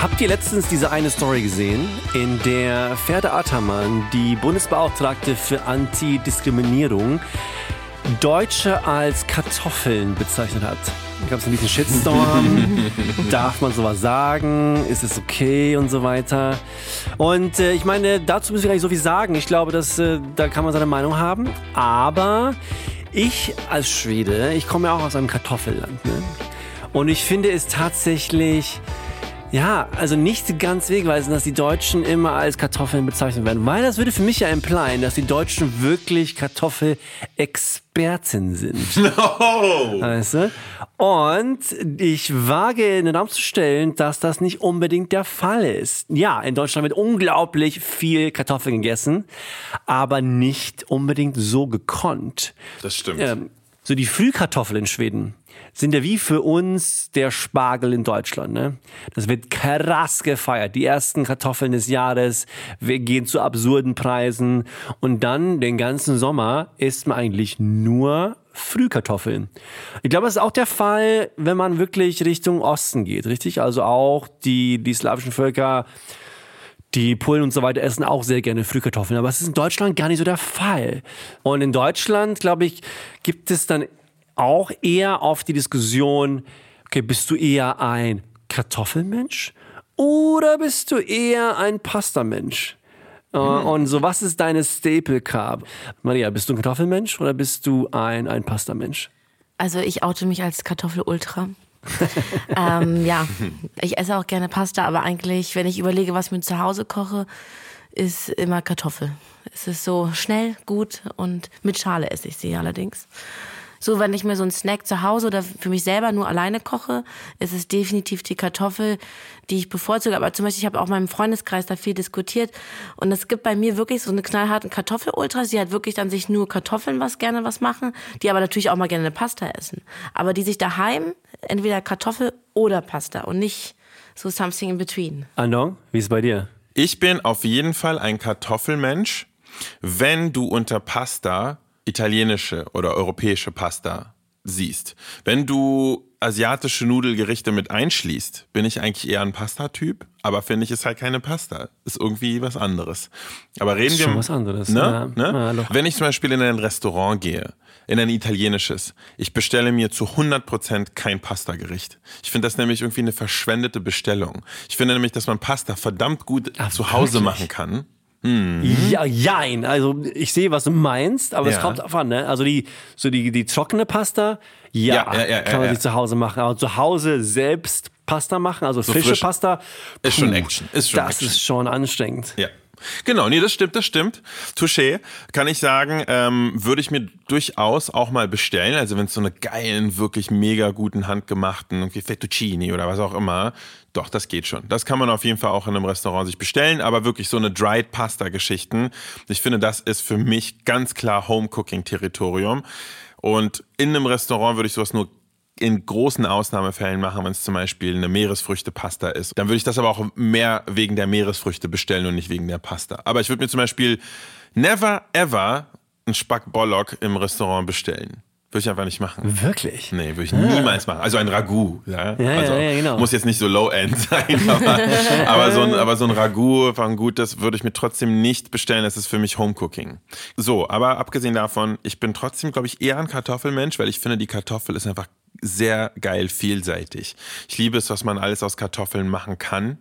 Habt ihr letztens diese eine Story gesehen, in der Ferda Ataman, die Bundesbeauftragte für Antidiskriminierung, Deutsche als Kartoffeln bezeichnet hat? Gab es ein bisschen Shitstorm. Darf man sowas sagen? Ist es okay und so weiter? Und äh, ich meine, dazu müssen wir gar nicht so viel sagen. Ich glaube, dass, äh, da kann man seine Meinung haben. Aber ich als Schwede, ich komme ja auch aus einem Kartoffelland. Ne? Und ich finde es tatsächlich ja, also nicht ganz wegweisend, dass die Deutschen immer als Kartoffeln bezeichnet werden, weil das würde für mich ja implieren, dass die Deutschen wirklich Kartoffelexperten sind. No! Weißt du? Und ich wage in den Raum zu stellen, dass das nicht unbedingt der Fall ist. Ja, in Deutschland wird unglaublich viel Kartoffeln gegessen, aber nicht unbedingt so gekonnt. Das stimmt. Ähm, so die Frühkartoffel in Schweden sind ja wie für uns der Spargel in Deutschland. Ne? Das wird krass gefeiert. Die ersten Kartoffeln des Jahres, wir gehen zu absurden Preisen und dann den ganzen Sommer isst man eigentlich nur Frühkartoffeln. Ich glaube, das ist auch der Fall, wenn man wirklich Richtung Osten geht, richtig? Also auch die, die slawischen Völker, die Polen und so weiter essen auch sehr gerne Frühkartoffeln, aber es ist in Deutschland gar nicht so der Fall. Und in Deutschland, glaube ich, gibt es dann auch eher auf die Diskussion, okay, bist du eher ein Kartoffelmensch oder bist du eher ein Pastamensch? Hm. Und so, was ist deine Staple Carb? Maria, bist du ein Kartoffelmensch oder bist du ein, ein Pastamensch? Also ich oute mich als Kartoffel-Ultra. ähm, ja, ich esse auch gerne Pasta, aber eigentlich, wenn ich überlege, was ich mir zu Hause koche, ist immer Kartoffel. Es ist so schnell, gut und mit Schale esse ich sie allerdings. So, wenn ich mir so einen Snack zu Hause oder für mich selber nur alleine koche, ist es definitiv die Kartoffel, die ich bevorzuge. Aber zum Beispiel, ich habe auch in meinem Freundeskreis da viel diskutiert und es gibt bei mir wirklich so eine knallharten Kartoffelultras, die halt wirklich dann sich nur Kartoffeln was gerne was machen, die aber natürlich auch mal gerne eine Pasta essen. Aber die sich daheim entweder Kartoffel oder Pasta und nicht so something in between. Andong, wie ist es bei dir? Ich bin auf jeden Fall ein Kartoffelmensch, wenn du unter Pasta italienische oder europäische Pasta siehst. Wenn du asiatische Nudelgerichte mit einschließt, bin ich eigentlich eher ein Pasta-Typ, aber finde ich, ist halt keine Pasta. Ist irgendwie was anderes. Aber reden ist wir. Schon was anderes. Ne? Ja. Ne? Ja, Wenn ich zum Beispiel in ein Restaurant gehe, in ein italienisches, ich bestelle mir zu 100% kein Pasta-Gericht. Ich finde das nämlich irgendwie eine verschwendete Bestellung. Ich finde nämlich, dass man Pasta verdammt gut Ach, zu Hause wirklich? machen kann. Ja, jein. Also ich sehe, was du meinst, aber es Ja. kommt drauf an. Ne? Also die, so die, die trockene Pasta, ja, Ja, ja, kann man sich zu Hause machen. Aber zu Hause selbst Pasta machen, also frische frisch. Pasta, Ist schon puh, Action, ist schon das Action. ist schon anstrengend. Ja. Genau, nee, das stimmt, das stimmt. Touché, kann ich sagen, ähm, würde ich mir durchaus auch mal bestellen. Also wenn es so eine geilen, wirklich mega guten, handgemachten, irgendwie Fettuccini oder was auch immer, doch, das geht schon. Das kann man auf jeden Fall auch in einem Restaurant sich bestellen, aber wirklich so eine Dried Pasta Geschichten. Ich finde, das ist für mich ganz klar Home-Cooking Territorium. Und in einem Restaurant würde ich sowas nur in großen Ausnahmefällen machen, wenn es zum Beispiel eine Meeresfrüchtepasta ist. Dann würde ich das aber auch mehr wegen der Meeresfrüchte bestellen und nicht wegen der Pasta. Aber ich würde mir zum Beispiel never ever einen Spack Bollock im Restaurant bestellen. Würde ich einfach nicht machen. Wirklich? Nee, würde ich niemals machen. Also ein Ragout. Ja, Ja, ja, also, ja, genau. Muss jetzt nicht so low-end sein, aber, aber, so ein, aber so ein Ragout von gut, das würde ich mir trotzdem nicht bestellen. Das ist für mich Homecooking. So, aber abgesehen davon, ich bin trotzdem, glaube ich, eher ein Kartoffelmensch, weil ich finde, die Kartoffel ist einfach sehr geil vielseitig. Ich liebe es, was man alles aus Kartoffeln machen kann.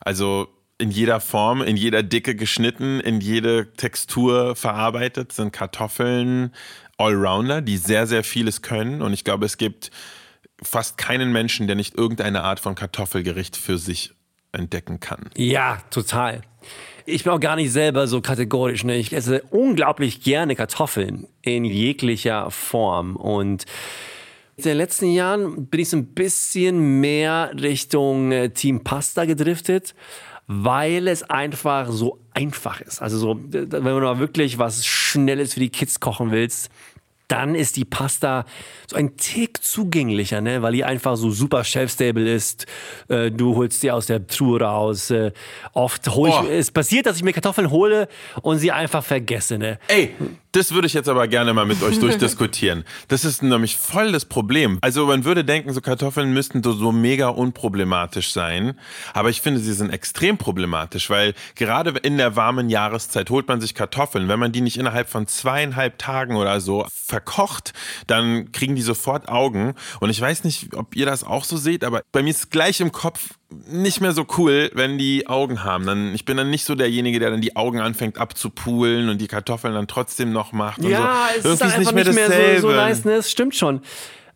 Also in jeder Form, in jeder Dicke geschnitten, in jede Textur verarbeitet sind Kartoffeln Allrounder, die sehr, sehr vieles können. Und ich glaube, es gibt fast keinen Menschen, der nicht irgendeine Art von Kartoffelgericht für sich entdecken kann. Ja, total. Ich bin auch gar nicht selber so kategorisch. Ne? Ich esse unglaublich gerne Kartoffeln in jeglicher Form. Und in den letzten Jahren bin ich so ein bisschen mehr Richtung äh, Team Pasta gedriftet, weil es einfach so einfach ist. Also so, wenn du mal wirklich was Schnelles für die Kids kochen willst, dann ist die Pasta so ein Tick zugänglicher, ne? weil die einfach so super shelf-stable ist. Äh, du holst sie aus der Truhe raus. Äh, oft hol ich, Oh. es passiert, dass ich mir Kartoffeln hole und sie einfach vergesse. Ne? Ey, das würde ich jetzt aber gerne mal mit euch durchdiskutieren. Das ist nämlich voll das Problem. Also man würde denken, so Kartoffeln müssten so, so mega unproblematisch sein. Aber ich finde, sie sind extrem problematisch, weil gerade in der warmen Jahreszeit holt man sich Kartoffeln. Wenn man die nicht innerhalb von zweieinhalb Tagen oder so verkocht, dann kriegen die sofort Augen. Und ich weiß nicht, ob ihr das auch so seht, aber bei mir ist gleich im Kopf nicht mehr so cool, wenn die Augen haben. Dann, ich bin dann nicht so derjenige, der dann die Augen anfängt abzupulen und die Kartoffeln dann trotzdem noch macht. Ja, so. es ist dann einfach nicht mehr, dasselbe. so, so nice. Ne? Es stimmt schon.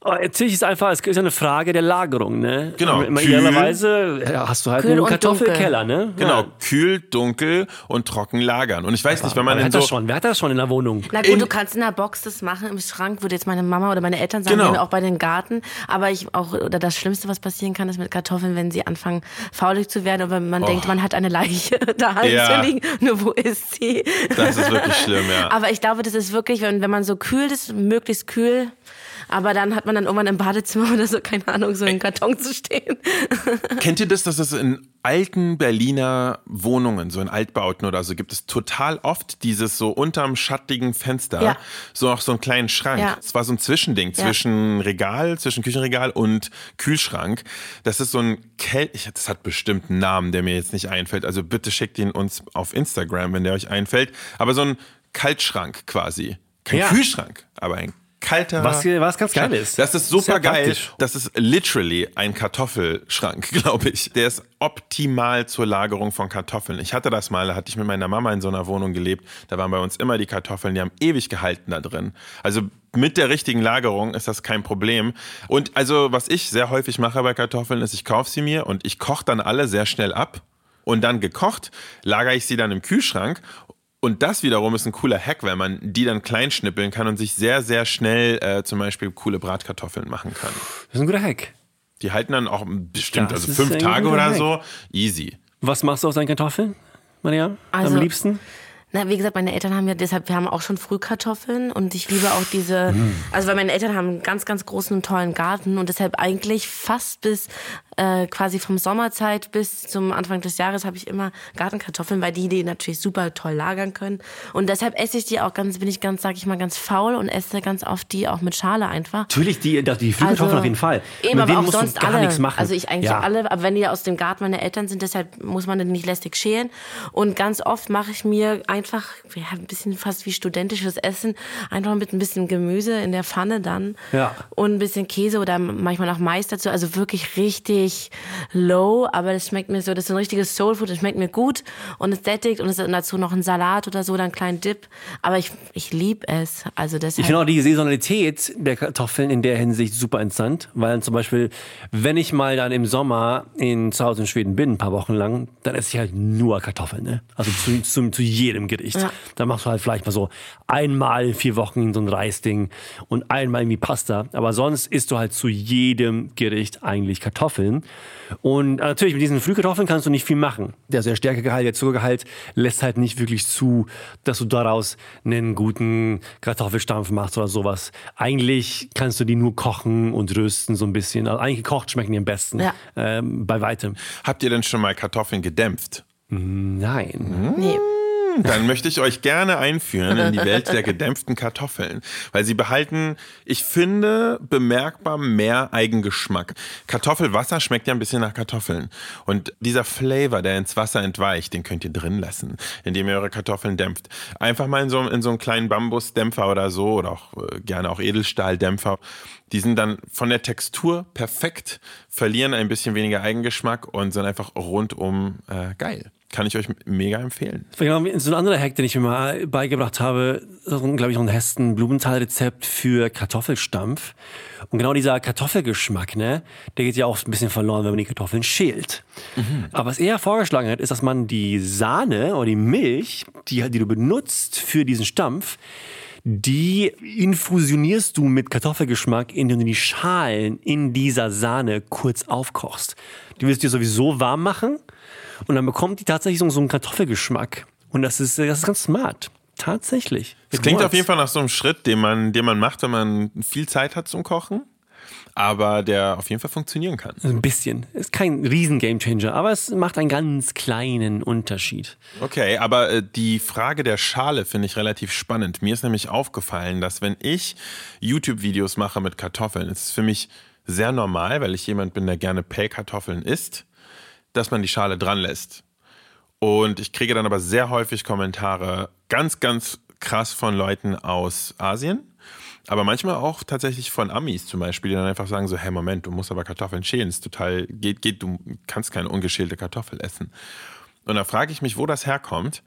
Aber Natürlich ist einfach, es ist eine Frage der Lagerung, ne? Genau. Idealerweise ja, hast du halt Kühl einen Kartoffelkeller, ne? Genau, Ja. kühl, dunkel und trocken lagern. Und ich weiß nicht, wenn man Wer in hat so das schon? Wer hat das schon in der Wohnung? Na gut, In- du kannst in der Box das machen, im Schrank, würde jetzt meine Mama oder meine Eltern sagen, Genau. auch bei den Garten. Aber ich auch, oder das Schlimmste, was passieren kann, ist mit Kartoffeln, wenn sie anfangen, faulig zu werden oder man denkt, man hat eine Leiche da Oh. Ja. zu liegen. Nur wo ist sie? Das ist wirklich schlimm, ja. Aber ich glaube, das ist wirklich, wenn, wenn man so kühl ist, möglichst kühl. Aber dann hat man dann irgendwann im Badezimmer oder so, keine Ahnung, so einen Karton zu stehen. Kennt ihr das, dass es in alten Berliner Wohnungen, so in Altbauten oder so, gibt es total oft dieses so unterm schattigen Fenster, Ja. so auch so einen kleinen Schrank. Ja. Es war so ein Zwischending Ja. zwischen Regal, zwischen Küchenregal und Kühlschrank. Das ist so ein Kel ich, das hat bestimmt einen Namen, der mir jetzt nicht einfällt. Also bitte schickt ihn uns auf Instagram, wenn der euch einfällt. Aber so ein Kaltschrank quasi. Kein Ja. Kühlschrank, aber ein kalter. Was was ganz geil ist. Das ist super Sehr geil. praktisch. Das ist literally ein Kartoffelschrank, glaube ich. Der ist optimal zur Lagerung von Kartoffeln. Ich hatte das mal, da hatte ich mit meiner Mama in so einer Wohnung gelebt. Da waren bei uns immer die Kartoffeln, die haben ewig gehalten da drin. Also mit der richtigen Lagerung ist das kein Problem. Und also, was ich sehr häufig mache bei Kartoffeln, ist, ich kaufe sie mir und ich koche dann alle sehr schnell ab. Und dann gekocht, lagere ich sie dann im Kühlschrank und das wiederum ist ein cooler Hack, weil man die dann klein schnippeln kann und sich sehr, sehr schnell äh, zum Beispiel coole Bratkartoffeln machen kann. Das ist ein guter Hack. Die halten dann auch bestimmt, Das also fünf Tage oder Hack. so. Easy. Was machst du aus deinen Kartoffeln, Maria? Also- Am liebsten? Na, wie gesagt, meine Eltern haben ja deshalb, wir haben auch schon Frühkartoffeln und ich liebe auch diese, Mm. also weil meine Eltern haben einen ganz, ganz großen und tollen Garten und deshalb eigentlich fast bis äh, quasi vom Sommerzeit bis zum Anfang des Jahres habe ich immer Gartenkartoffeln, weil die die natürlich super toll lagern können und deshalb esse ich die auch ganz, bin ich ganz, sag ich mal, ganz faul und esse ganz oft die auch mit Schale einfach. Natürlich, die, die Frühkartoffeln Also, auf jeden Fall. Eben, Mit aber auch sonst gar alle. nichts machen. Also ich eigentlich ja. alle, aber wenn die aus dem Garten meiner Eltern sind, deshalb muss man die nicht lästig schälen. Und ganz oft mache ich mir einfach ja, ein bisschen fast wie studentisches Essen, einfach mit ein bisschen Gemüse in der Pfanne dann Ja. und ein bisschen Käse oder manchmal auch Mais dazu. Also wirklich richtig low, aber das schmeckt mir so, das ist ein richtiges Soulfood, das schmeckt mir gut und es sättigt und es ist dazu noch ein Salat oder so, oder einen kleinen Dip. Aber ich, ich liebe es. Also Ich deshalb. finde auch die Saisonalität der Kartoffeln in der Hinsicht super interessant, weil dann zum Beispiel, wenn ich mal dann im Sommer in, zu Hause in Schweden bin, ein paar Wochen lang, dann esse ich halt nur Kartoffeln, ne? Also zu, zu, zu jedem Gericht. Ja. Dann machst du halt vielleicht mal so einmal in vier Wochen so ein Reisding und einmal irgendwie Pasta. Aber sonst isst du halt zu jedem Gericht eigentlich Kartoffeln. Und äh, natürlich mit diesen Frühkartoffeln kannst du nicht viel machen. Der sehr Stärkegehalt, der Zuckergehalt lässt halt nicht wirklich zu, dass du daraus einen guten Kartoffelstampf machst oder sowas. Eigentlich kannst du die nur kochen und rösten so ein bisschen. Also eigentlich gekocht schmecken die am besten. Ja. Ähm, bei weitem. Habt ihr denn schon mal Kartoffeln gedämpft? Nein. nee. Dann möchte ich euch gerne einführen in die Welt der gedämpften Kartoffeln, weil sie behalten, ich finde, bemerkbar mehr Eigengeschmack. Kartoffelwasser schmeckt ja ein bisschen nach Kartoffeln. Und dieser Flavor, der ins Wasser entweicht, den könnt ihr drin lassen, indem ihr eure Kartoffeln dämpft. Einfach mal in so, in so einen kleinen Bambusdämpfer oder so, oder auch äh, gerne auch Edelstahldämpfer. Die sind dann von der Textur perfekt, verlieren ein bisschen weniger Eigengeschmack und sind einfach rundum äh, geil. Kann ich euch mega empfehlen. Genau, so ein anderer Hack, den ich mir mal beigebracht habe, glaube ich, noch ein Hessen Blumenthal-Rezept für Kartoffelstampf. Und genau dieser Kartoffelgeschmack, ne, der geht ja auch ein bisschen verloren, wenn man die Kartoffeln schält. Mhm. Aber was er vorgeschlagen hat, ist, dass man die Sahne oder die Milch, die, die du benutzt für diesen Stampf, die infusionierst du mit Kartoffelgeschmack, indem du die Schalen in dieser Sahne kurz aufkochst. Die willst du dir sowieso warm machen und dann bekommt die tatsächlich so, so einen Kartoffelgeschmack. Und das ist, das ist ganz smart. Tatsächlich. Es klingt auf jeden Fall nach so einem Schritt, den man, den man macht, wenn man viel Zeit hat zum Kochen aber der auf jeden Fall funktionieren kann. Ein bisschen. Ist kein riesen Gamechanger, aber es macht einen ganz kleinen Unterschied. Okay, aber äh, die Frage der Schale finde ich relativ spannend. Mir ist nämlich aufgefallen, dass wenn ich YouTube-Videos mache mit Kartoffeln, ist es für mich sehr normal, weil ich jemand bin, der gerne Pellkartoffeln isst, dass man die Schale dran lässt. Und ich kriege dann aber sehr häufig Kommentare, ganz, ganz krass von Leuten aus Asien aber manchmal auch tatsächlich von Amis zum Beispiel, die dann einfach sagen so, hey Moment, du musst aber Kartoffeln schälen, ist total, geht, geht, du kannst keine ungeschälte Kartoffel essen. Und da frage ich mich, wo das herkommt,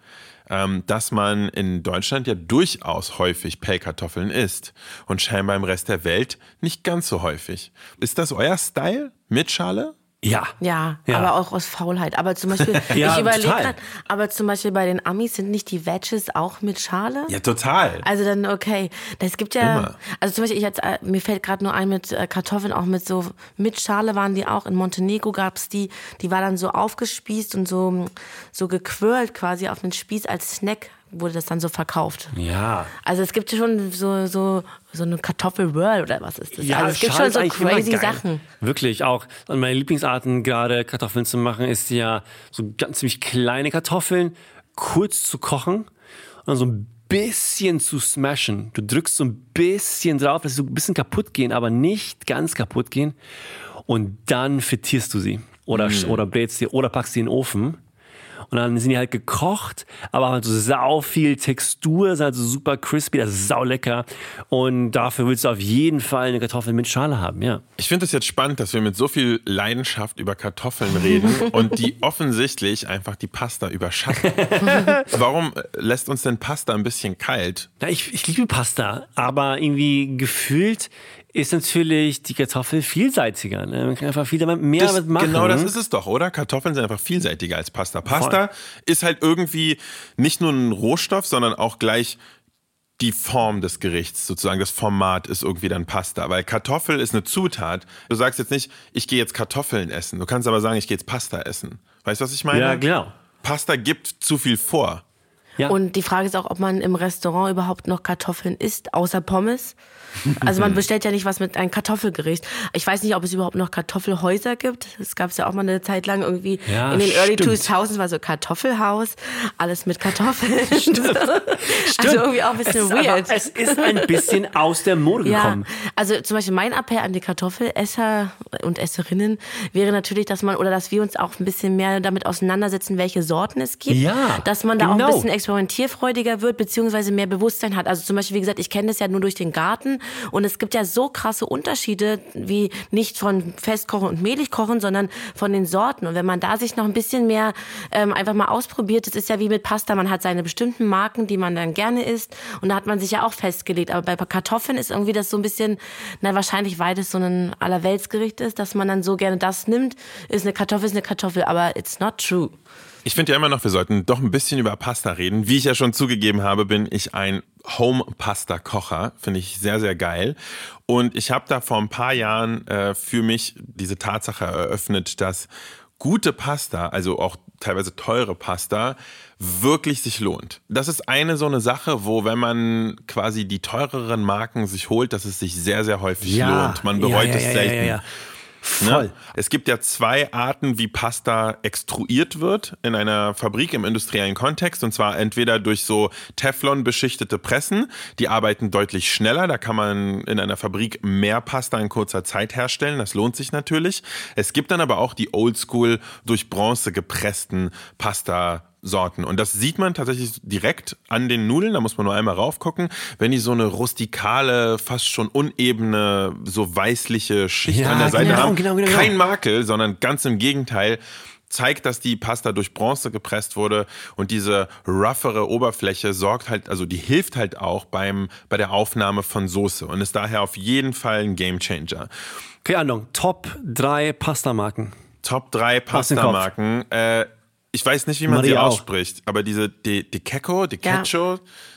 ähm, dass man in Deutschland ja durchaus häufig Pellkartoffeln isst und scheinbar im Rest der Welt nicht ganz so häufig. Ist das euer Style mit Schale? Ja. ja. ja. aber auch aus Faulheit. Aber zum Beispiel, ja, ich überlege gerade, aber zum Beispiel bei den Amis sind nicht die Wedges auch mit Schale? Ja, total. Also dann, okay. Das gibt ja, Immer. also zum Beispiel, ich jetzt, äh, mir fällt gerade nur ein mit äh, Kartoffeln, auch mit so, mit Schale waren die auch. In Montenegro gab es die, die war dann so aufgespießt und so, so gequirlt quasi auf den Spieß als Snack wurde das dann so verkauft. Ja. Also es gibt schon so, so, so eine Kartoffel-Whirl oder was ist das? Ja, also es gibt schon so crazy Sachen. Wirklich auch. Und meine Lieblingsarten, gerade Kartoffeln zu machen, ist ja so ganz ziemlich kleine Kartoffeln kurz zu kochen und dann so ein bisschen zu smashen. Du drückst so ein bisschen drauf, dass sie so ein bisschen kaputt gehen, aber nicht ganz kaputt gehen. Und dann frittierst du sie. Oder, mm. oder brätst sie oder packst sie in den Ofen. Und dann sind die halt gekocht, aber halt so sau viel Textur, sind halt so super crispy, das ist sau lecker. Und dafür willst du auf jeden Fall eine Kartoffel mit Schale haben, ja. Ich finde es jetzt spannend, dass wir mit so viel Leidenschaft über Kartoffeln reden und die offensichtlich einfach die Pasta überschatten. Warum lässt uns denn Pasta ein bisschen kalt? Ja, ich, ich liebe Pasta, aber irgendwie gefühlt ist natürlich die Kartoffel vielseitiger. Ne? Man kann einfach viel mehr das, damit machen. Genau das ist es doch, oder? Kartoffeln sind einfach vielseitiger als Pasta. Pasta Voll. ist halt irgendwie nicht nur ein Rohstoff, sondern auch gleich die Form des Gerichts, sozusagen das Format ist irgendwie dann Pasta, weil Kartoffel ist eine Zutat. Du sagst jetzt nicht, ich gehe jetzt Kartoffeln essen. Du kannst aber sagen, ich gehe jetzt Pasta essen. Weißt du, was ich meine? Ja, genau. Pasta gibt zu viel vor. Ja. Und die Frage ist auch, ob man im Restaurant überhaupt noch Kartoffeln isst, außer Pommes. Also man bestellt ja nicht was mit einem Kartoffelgericht. Ich weiß nicht, ob es überhaupt noch Kartoffelhäuser gibt. Es gab es ja auch mal eine Zeit lang irgendwie ja, in den Early 2000s war so Kartoffelhaus, alles mit Kartoffeln. Stimmt. Also irgendwie auch ein bisschen es weird. Aber, es ist ein bisschen aus der Mode gekommen. Ja, also zum Beispiel mein Appell an die Kartoffelesser und Esserinnen wäre natürlich, dass man oder dass wir uns auch ein bisschen mehr damit auseinandersetzen, welche Sorten es gibt. Ja, dass man da genau. auch ein genau. Bisschen experimentierfreudiger wird, beziehungsweise mehr Bewusstsein hat. Also zum Beispiel, wie gesagt, ich kenne das ja nur durch den Garten und es gibt ja so krasse Unterschiede, wie nicht von Festkochen und Mehligkochen, sondern von den Sorten. Und wenn man da sich noch ein bisschen mehr ähm, einfach mal ausprobiert, das ist ja wie mit Pasta, man hat seine bestimmten Marken, die man dann gerne isst und da hat man sich ja auch festgelegt. Aber bei Kartoffeln ist irgendwie das so ein bisschen, na wahrscheinlich, weil das so ein Allerweltsgericht ist, dass man dann so gerne das nimmt, ist eine Kartoffel, ist eine Kartoffel, aber it's not true. Ich finde ja immer noch, wir sollten doch ein bisschen über Pasta reden. Wie ich ja schon zugegeben habe, bin ich ein Home-Pasta-Kocher. Finde ich sehr, sehr geil. Und ich habe da vor ein paar Jahren äh, für mich diese Tatsache eröffnet, dass gute Pasta, also auch teilweise teure Pasta, wirklich sich lohnt. Das ist eine so eine Sache, wo wenn man quasi die teureren Marken sich holt, dass es sich sehr, sehr häufig ja, lohnt. Man bereut ja, ja, es selten. Voll. Ne? Es gibt ja zwei Arten, wie Pasta extruiert wird in einer Fabrik im industriellen Kontext. Und zwar entweder durch so Teflon beschichtete Pressen. Die arbeiten deutlich schneller. Da kann man in einer Fabrik mehr Pasta in kurzer Zeit herstellen. Das lohnt sich natürlich. Es gibt dann aber auch die Oldschool durch Bronze gepressten Pasta Sorten. Und das sieht man tatsächlich direkt an den Nudeln, da muss man nur einmal raufgucken, wenn die so eine rustikale, fast schon unebene, so weißliche Schicht ja, an der Seite genau, haben. Genau, genau, Kein Makel, sondern ganz im Gegenteil zeigt, dass die Pasta durch Bronze gepresst wurde und diese roughere Oberfläche sorgt halt, also die hilft halt auch beim, bei der Aufnahme von Soße und ist daher auf jeden Fall ein Gamechanger. Okay, Ahnung. Top 3 Pastamarken. Top 3 Aus dem Kopf. Pastamarken. Äh, ich weiß nicht, wie man Maria sie auch. ausspricht, aber diese De, De Cecco, De Ja.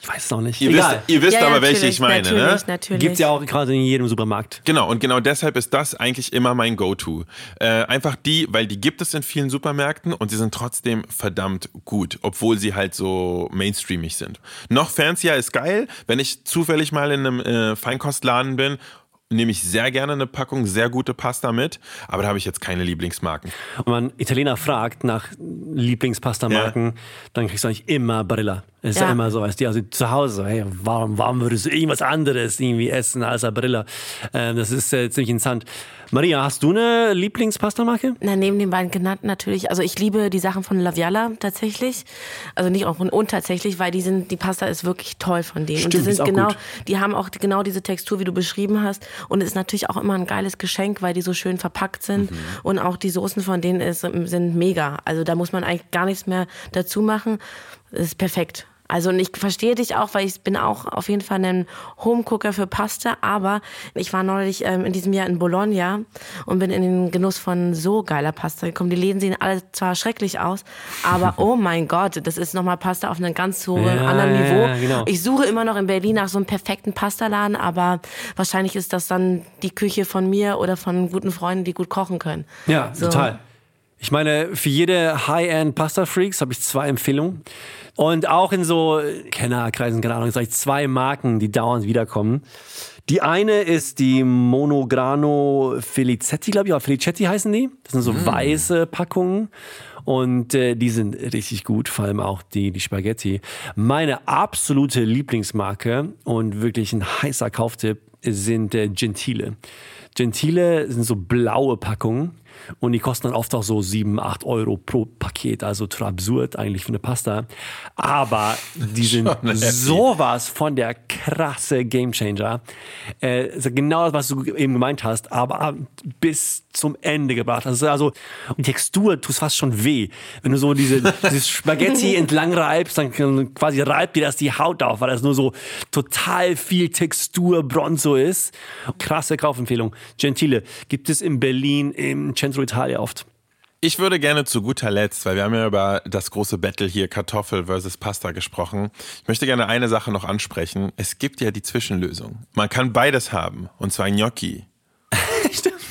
Ich weiß es noch nicht. ihr, Egal. wisst, ihr wisst Ja, aber, welche ich meine, natürlich, ne? Natürlich. Gibt's ja auch gerade in jedem Supermarkt. Genau, und genau deshalb ist das eigentlich immer mein Go-To. Äh, einfach die, weil die gibt es in vielen Supermärkten und sie sind trotzdem verdammt gut, obwohl sie halt so mainstreamig sind. Noch fancier ist geil, wenn ich zufällig mal in einem äh, Feinkostladen bin, nehme ich sehr gerne eine Packung sehr gute Pasta mit, aber da habe ich jetzt keine Lieblingsmarken. Wenn man Italiener fragt nach Lieblingspastamarken, dann kriegst du eigentlich immer Barilla. Ist ja, immer so, weißt du, also zu Hause, hey, warum, warum würdest du irgendwas anderes irgendwie essen als Barilla? Ähm, das ist äh, ziemlich interessant. Maria, hast du eine Lieblingspastamarke? Na, neben den beiden genannten natürlich. Also ich liebe die Sachen von Laviala tatsächlich. Also nicht auch von und tatsächlich, weil die sind, die Pasta ist wirklich toll von denen. Stimmt, und die die sind genau, gut. die haben auch genau diese Textur, wie du beschrieben hast. Und es ist natürlich auch immer ein geiles Geschenk, weil die so schön verpackt sind. Und auch die Soßen von denen ist, sind mega. Also da muss man eigentlich gar nichts mehr dazu machen. Das ist perfekt. Also und ich verstehe dich auch, weil ich bin auch auf jeden Fall ein Homecooker für Pasta, aber ich war neulich ähm, in diesem Jahr in Bologna und bin in den Genuss von so geiler Pasta gekommen. Die Läden sehen alle zwar schrecklich aus, aber oh mein Gott, das ist nochmal Pasta auf einem ganz hohen Ja, anderen Niveau. ja, genau. Ich suche immer noch in Berlin nach so einem perfekten Pastaladen, aber wahrscheinlich ist das dann die Küche von mir oder von guten Freunden, die gut kochen können. Ja, So. total. Ich meine, für jede High-End-Pasta-Freaks habe ich zwei Empfehlungen. Und auch in so Kennerkreisen, keine Ahnung, sage ich zwei Marken, die dauernd wiederkommen. Die eine ist die Monograno Felicetti, glaube ich, oder Felicetti heißen die. Das sind so weiße Packungen. Und äh, die sind richtig gut, vor allem auch die, die Spaghetti. Meine absolute Lieblingsmarke und wirklich ein heißer Kauftipp sind äh, Gentile. Gentile sind so blaue Packungen und die kosten dann oft auch so 7, 8 Euro pro Paket. Also total absurd eigentlich für eine Pasta. Aber die sind sowas von der krasse Gamechanger. Äh, genau das, was du eben gemeint hast, aber bis zum Ende gebracht. Also, also die Textur tut fast schon weh. Wenn du so diese, dieses Spaghetti entlang reibst, dann quasi reibt dir das die Haut auf, weil das nur so total viel Textur Bronzo ist. Krasse Kaufempfehlung. Gentile gibt es in Berlin im Centro Italia oft. Ich würde gerne zu guter Letzt, weil wir haben ja über das große Battle hier Kartoffel versus Pasta gesprochen. Ich möchte gerne eine Sache noch ansprechen. Es gibt ja die Zwischenlösung. Man kann beides haben, und zwar Gnocchi.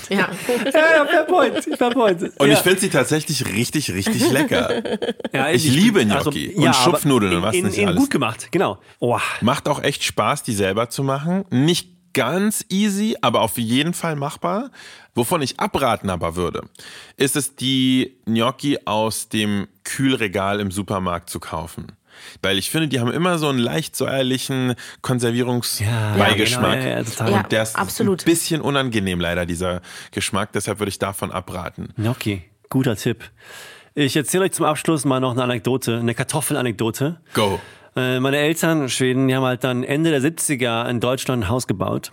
Ja. Ja, ja, fair point. Fair point. Und ja. ich finde sie tatsächlich richtig, richtig lecker. ja, ich liebe Gnocchi und aber Schupfnudeln und in- was in, nicht in alles. gut gemacht, genau. Oh, Macht auch echt Spaß, die selber zu machen. Nicht ganz easy, aber auf jeden Fall machbar. Wovon ich abraten aber würde, ist es, die Gnocchi aus dem Kühlregal im Supermarkt zu kaufen. Weil ich finde, die haben immer so einen leicht säuerlichen Konservierungsbeigeschmack. Ja, genau, ja, ja, total. Ja, Und der ist absolut. ein bisschen unangenehm leider, dieser Geschmack. Deshalb würde ich davon abraten. Gnocchi, guter Tipp. Ich erzähle euch zum Abschluss mal noch eine Anekdote, eine Kartoffelanekdote. Go. Äh, Meine Eltern, Schweden, die haben halt dann Ende der 70er in Deutschland ein Haus gebaut.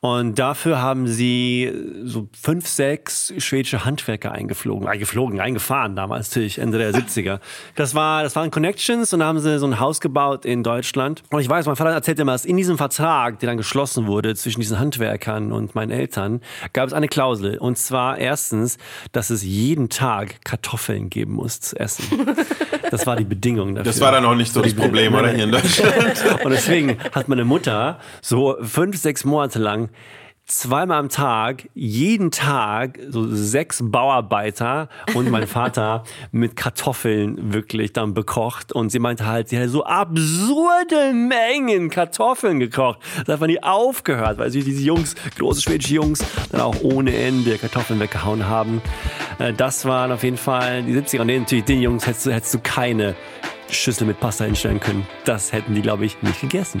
Und dafür haben sie so fünf, sechs schwedische Handwerker eingeflogen, eingeflogen, eingefahren damals natürlich, Ende der 70er. Das war, das waren Connections und da haben sie so ein Haus gebaut in Deutschland. Und ich weiß, mein Vater erzählte immer, dass in diesem Vertrag, der dann geschlossen wurde zwischen diesen Handwerkern und meinen Eltern, gab es eine Klausel. Und zwar erstens, dass es jeden Tag Kartoffeln geben muss zu essen. Das war die Bedingung dafür. Das war dann auch nicht so das Problem, oder hier in Deutschland? Und deswegen hat meine Mutter so fünf, sechs Monate lang zweimal am Tag, jeden Tag so sechs Bauarbeiter und mein Vater mit Kartoffeln wirklich dann bekocht. Und sie meinte halt, sie hat so absurde Mengen Kartoffeln gekocht. Das hat man nie aufgehört, weil sie diese Jungs, große schwedische Jungs, dann auch ohne Ende Kartoffeln weggehauen haben. Äh, Das waren auf jeden Fall die 70er. Und den- natürlich den Jungs hättest du, hättest du keine Schüssel mit Pasta hinstellen können. Das hätten die, glaube ich, nicht gegessen.